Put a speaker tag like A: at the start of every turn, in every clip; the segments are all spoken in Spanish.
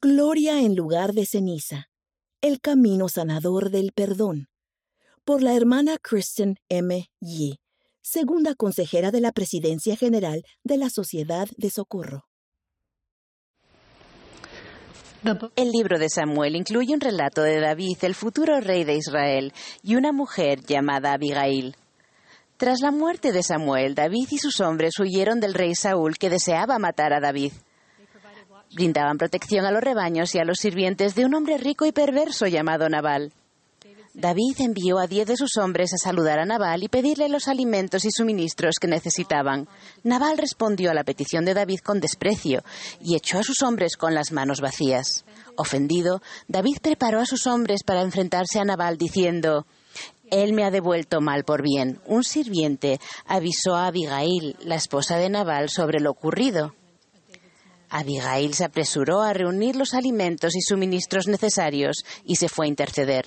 A: Gloria en lugar de ceniza. El camino sanador del perdón. Por la hermana Kristen M. Yi, segunda consejera de la Presidencia General de la Sociedad de Socorro.
B: El libro de Samuel incluye un relato de David, el futuro rey de Israel, y una mujer llamada Abigail. Tras la muerte de Samuel, David y sus hombres huyeron del rey Saúl que deseaba matar a David. Brindaban protección a los rebaños y a los sirvientes de un hombre rico y perverso llamado Nabal. David envió a diez de sus hombres a saludar a Nabal y pedirle los alimentos y suministros que necesitaban. Nabal respondió a la petición de David con desprecio y echó a sus hombres con las manos vacías. Ofendido, David preparó a sus hombres para enfrentarse a Nabal diciendo Él me ha devuelto mal por bien. Un sirviente avisó a Abigail, la esposa de Nabal, sobre lo ocurrido. Abigail se apresuró a reunir los alimentos y suministros necesarios y se fue a interceder.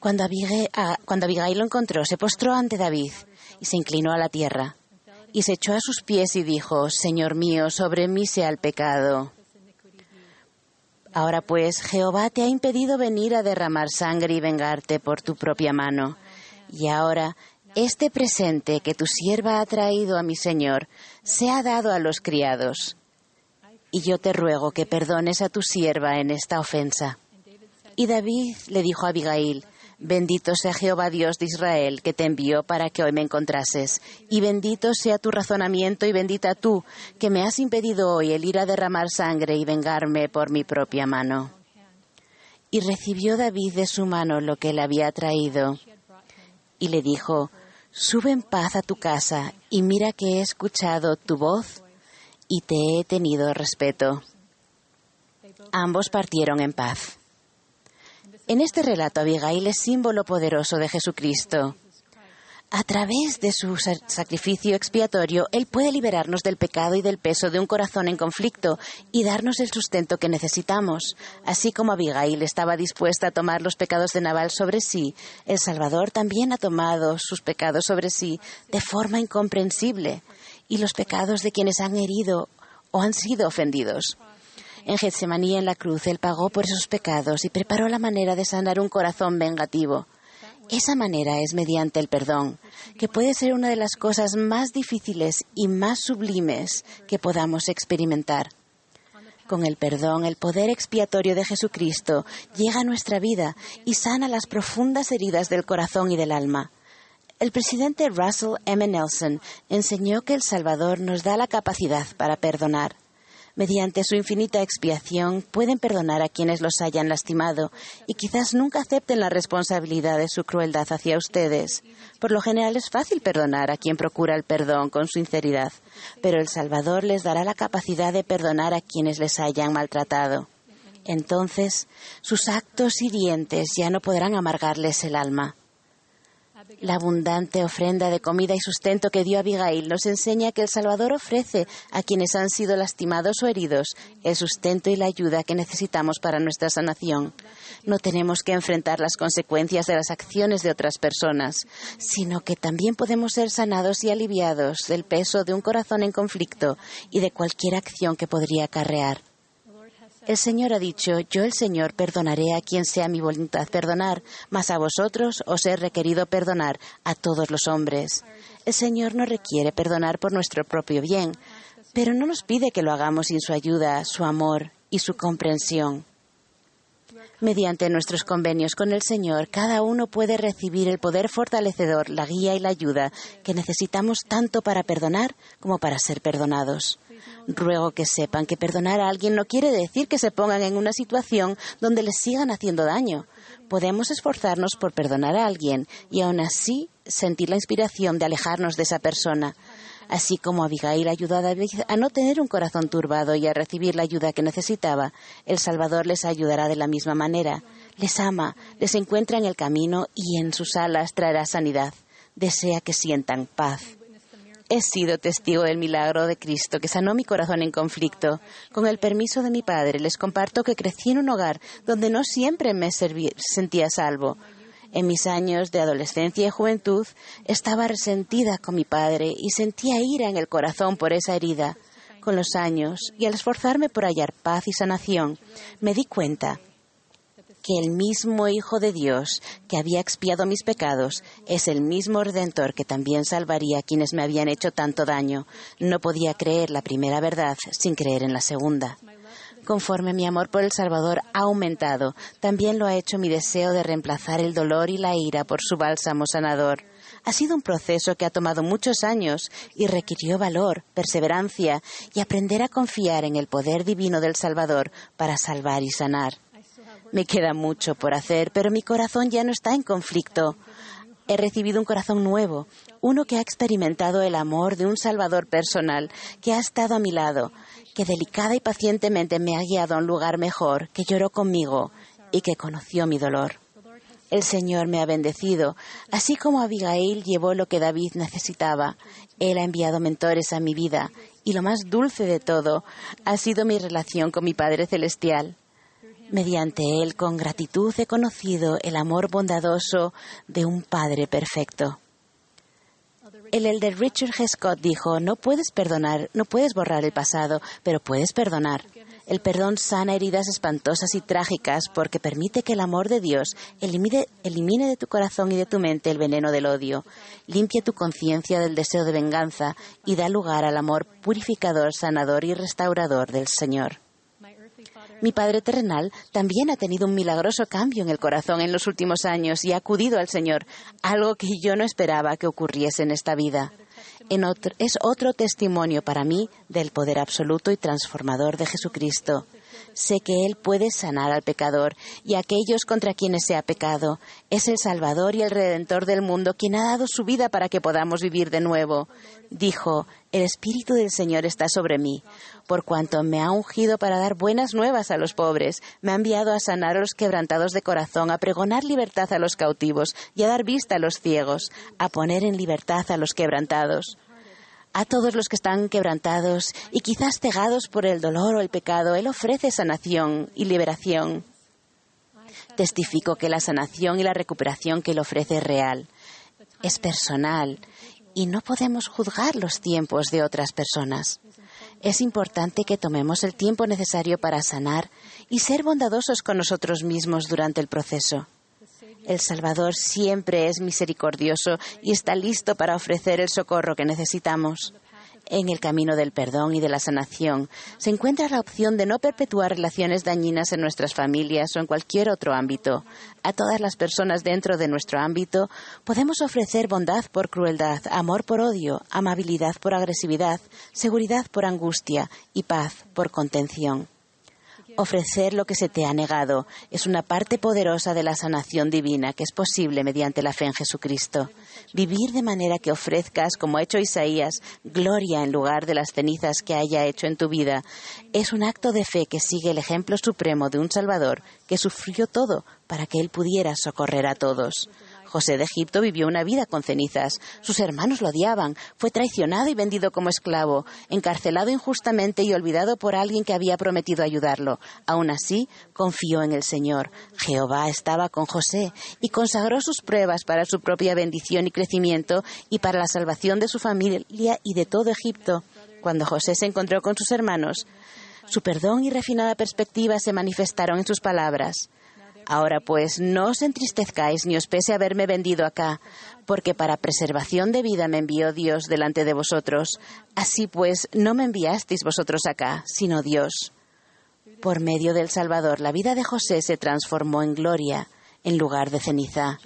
B: Cuando Abigail, lo encontró, se postró ante David y se inclinó a la tierra y se echó a sus pies y dijo, Señor mío, sobre mí sea el pecado. Ahora pues, Jehová te ha impedido venir a derramar sangre y vengarte por tu propia mano. Y ahora, este presente que tu sierva ha traído a mi Señor, se ha dado a los criados y yo te ruego que perdones a tu sierva en esta ofensa. Y David le dijo a Abigail, Bendito sea Jehová Dios de Israel, que te envió para que hoy me encontrases, y bendito sea tu razonamiento y bendita tú, que me has impedido hoy el ir a derramar sangre y vengarme por mi propia mano. Y recibió David de su mano lo que le había traído, y le dijo, Sube en paz a tu casa, y mira que he escuchado tu voz y te he tenido respeto. Ambos partieron en paz. En este relato, Abigail es símbolo poderoso de Jesucristo. A través de su sacrificio expiatorio, Él puede liberarnos del pecado y del peso de un corazón en conflicto y darnos el sustento que necesitamos. Así como Abigail estaba dispuesta a tomar los pecados de Nabal sobre sí, el Salvador también ha tomado sus pecados sobre sí de forma incomprensible y los pecados de quienes han herido o han sido ofendidos. En Getsemaní en la cruz Él pagó por esos pecados y preparó la manera de sanar un corazón vengativo. Esa manera es mediante el perdón, que puede ser una de las cosas más difíciles y más sublimes que podamos experimentar. Con el perdón, el poder expiatorio de Jesucristo llega a nuestra vida y sana las profundas heridas del corazón y del alma. El presidente Russell M. Nelson enseñó que el Salvador nos da la capacidad para perdonar. Mediante su infinita expiación pueden perdonar a quienes los hayan lastimado y quizás nunca acepten la responsabilidad de su crueldad hacia ustedes. Por lo general es fácil perdonar a quien procura el perdón con sinceridad, pero el Salvador les dará la capacidad de perdonar a quienes les hayan maltratado. Entonces sus actos hirientes ya no podrán amargarles el alma. La abundante ofrenda de comida y sustento que dio Abigail nos enseña que el Salvador ofrece a quienes han sido lastimados o heridos el sustento y la ayuda que necesitamos para nuestra sanación. No tenemos que enfrentar las consecuencias de las acciones de otras personas, sino que también podemos ser sanados y aliviados del peso de un corazón en conflicto y de cualquier acción que podría acarrear. El Señor ha dicho, yo el Señor perdonaré a quien sea mi voluntad perdonar, mas a vosotros os he requerido perdonar a todos los hombres. El Señor no requiere perdonar por nuestro propio bien, pero no nos pide que lo hagamos sin su ayuda, su amor y su comprensión. Mediante nuestros convenios con el Señor, cada uno puede recibir el poder fortalecedor, la guía y la ayuda que necesitamos tanto para perdonar como para ser perdonados. Ruego que sepan que perdonar a alguien no quiere decir que se pongan en una situación donde les sigan haciendo daño. Podemos esforzarnos por perdonar a alguien y aún así sentir la inspiración de alejarnos de esa persona. Así como Abigail ayudó a David a no tener un corazón turbado y a recibir la ayuda que necesitaba, el Salvador les ayudará de la misma manera. Les ama, les encuentra en el camino y en sus alas traerá sanidad. Desea que sientan paz. He sido testigo del milagro de Cristo que sanó mi corazón en conflicto. Con el permiso de mi padre, les comparto que crecí en un hogar donde no siempre me sentía salvo. En mis años de adolescencia y juventud estaba resentida con mi padre y sentía ira en el corazón por esa herida. Con los años y al esforzarme por hallar paz y sanación, me di cuenta que el mismo Hijo de Dios que había expiado mis pecados es el mismo Redentor que también salvaría a quienes me habían hecho tanto daño. No podía creer la primera verdad sin creer en la segunda. Conforme mi amor por el Salvador ha aumentado, también lo ha hecho mi deseo de reemplazar el dolor y la ira por su bálsamo sanador. Ha sido un proceso que ha tomado muchos años y requirió valor, perseverancia y aprender a confiar en el poder divino del Salvador para salvar y sanar. Me queda mucho por hacer, pero mi corazón ya no está en conflicto. He recibido un corazón nuevo, uno que ha experimentado el amor de un Salvador personal, que ha estado a mi lado, que delicada y pacientemente me ha guiado a un lugar mejor, que lloró conmigo y que conoció mi dolor. El Señor me ha bendecido, así como Abigail llevó lo que David necesitaba. Él ha enviado mentores a mi vida, y lo más dulce de todo ha sido mi relación con mi Padre Celestial. Mediante él, con gratitud, he conocido el amor bondadoso de un Padre perfecto. El elder Richard G. Scott dijo, no puedes perdonar, no puedes borrar el pasado, pero puedes perdonar. El perdón sana heridas espantosas y trágicas porque permite que el amor de Dios elimine, elimine, de tu corazón y de tu mente el veneno del odio, limpie tu conciencia del deseo de venganza y da lugar al amor purificador, sanador y restaurador del Señor. Mi padre terrenal también ha tenido un milagroso cambio en el corazón en los últimos años y ha acudido al Señor, algo que yo no esperaba que ocurriese en esta vida. es otro testimonio para mí del poder absoluto y transformador de Jesucristo. Sé que Él puede sanar al pecador y a aquellos contra quienes se ha pecado. Es el Salvador y el Redentor del mundo quien ha dado su vida para que podamos vivir de nuevo. Dijo, el Espíritu del Señor está sobre mí, por cuanto me ha ungido para dar buenas nuevas a los pobres, me ha enviado a sanar a los quebrantados de corazón, a pregonar libertad a los cautivos y a dar vista a los ciegos, a poner en libertad a los quebrantados. A todos los que están quebrantados y quizás cegados por el dolor o el pecado, Él ofrece sanación y liberación. Testifico que la sanación y la recuperación que Él ofrece es real, es personal y no podemos juzgar los tiempos de otras personas. Es importante que tomemos el tiempo necesario para sanar y ser bondadosos con nosotros mismos durante el proceso. El Salvador siempre es misericordioso y está listo para ofrecer el socorro que necesitamos. En el camino del perdón y de la sanación se encuentra la opción de no perpetuar relaciones dañinas en nuestras familias o en cualquier otro ámbito. A todas las personas dentro de nuestro ámbito podemos ofrecer bondad por crueldad, amor por odio, amabilidad por agresividad, seguridad por angustia y paz por contención. Ofrecer lo que se te ha negado es una parte poderosa de la sanación divina que es posible mediante la fe en Jesucristo. Vivir de manera que ofrezcas, como ha hecho Isaías, gloria en lugar de las cenizas que haya hecho en tu vida, es un acto de fe que sigue el ejemplo supremo de un Salvador que sufrió todo para que Él pudiera socorrer a todos. José de Egipto vivió una vida con cenizas. Sus hermanos lo odiaban. Fue traicionado y vendido como esclavo, encarcelado injustamente y olvidado por alguien que había prometido ayudarlo. Aún así, confió en el Señor. Jehová estaba con José y consagró sus pruebas para su propia bendición y crecimiento y para la salvación de su familia y de todo Egipto. Cuando José se encontró con sus hermanos, su perdón y refinada perspectiva se manifestaron en sus palabras. Ahora pues, no os entristezcáis ni os pese haberme vendido acá, porque para preservación de vida me envió Dios delante de vosotros. Así pues, no me enviasteis vosotros acá, sino Dios. Por medio del Salvador, la vida de José se transformó en gloria en lugar de ceniza.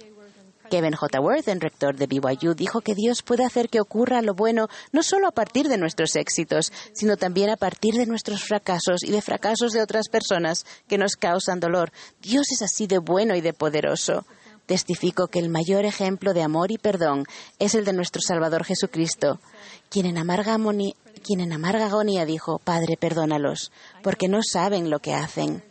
B: Kevin J. Worthen, rector de BYU, dijo que Dios puede hacer que ocurra lo bueno no solo a partir de nuestros éxitos, sino también a partir de nuestros fracasos y de fracasos de otras personas que nos causan dolor. Dios es así de bueno y de poderoso. Testifico que el mayor ejemplo de amor y perdón es el de nuestro Salvador Jesucristo, quien en amarga, quien en amarga agonía dijo, Padre, perdónalos, porque no saben lo que hacen.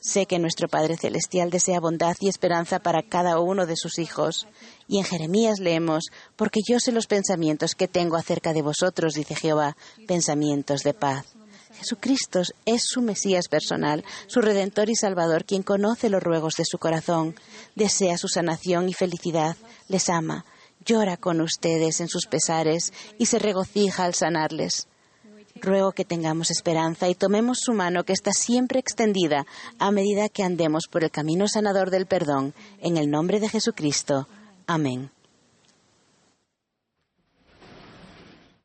B: Sé que nuestro Padre Celestial desea bondad y esperanza para cada uno de sus hijos. Y en Jeremías leemos, porque yo sé los pensamientos que tengo acerca de vosotros, dice Jehová, pensamientos de paz. Jesucristo es su Mesías personal, su Redentor y Salvador, quien conoce los ruegos de su corazón, desea su sanación y felicidad, les ama, llora con ustedes en sus pesares y se regocija al sanarles. Ruego que tengamos esperanza y tomemos su mano que está siempre extendida a medida que andemos por el camino sanador del perdón. En el nombre de Jesucristo. Amén.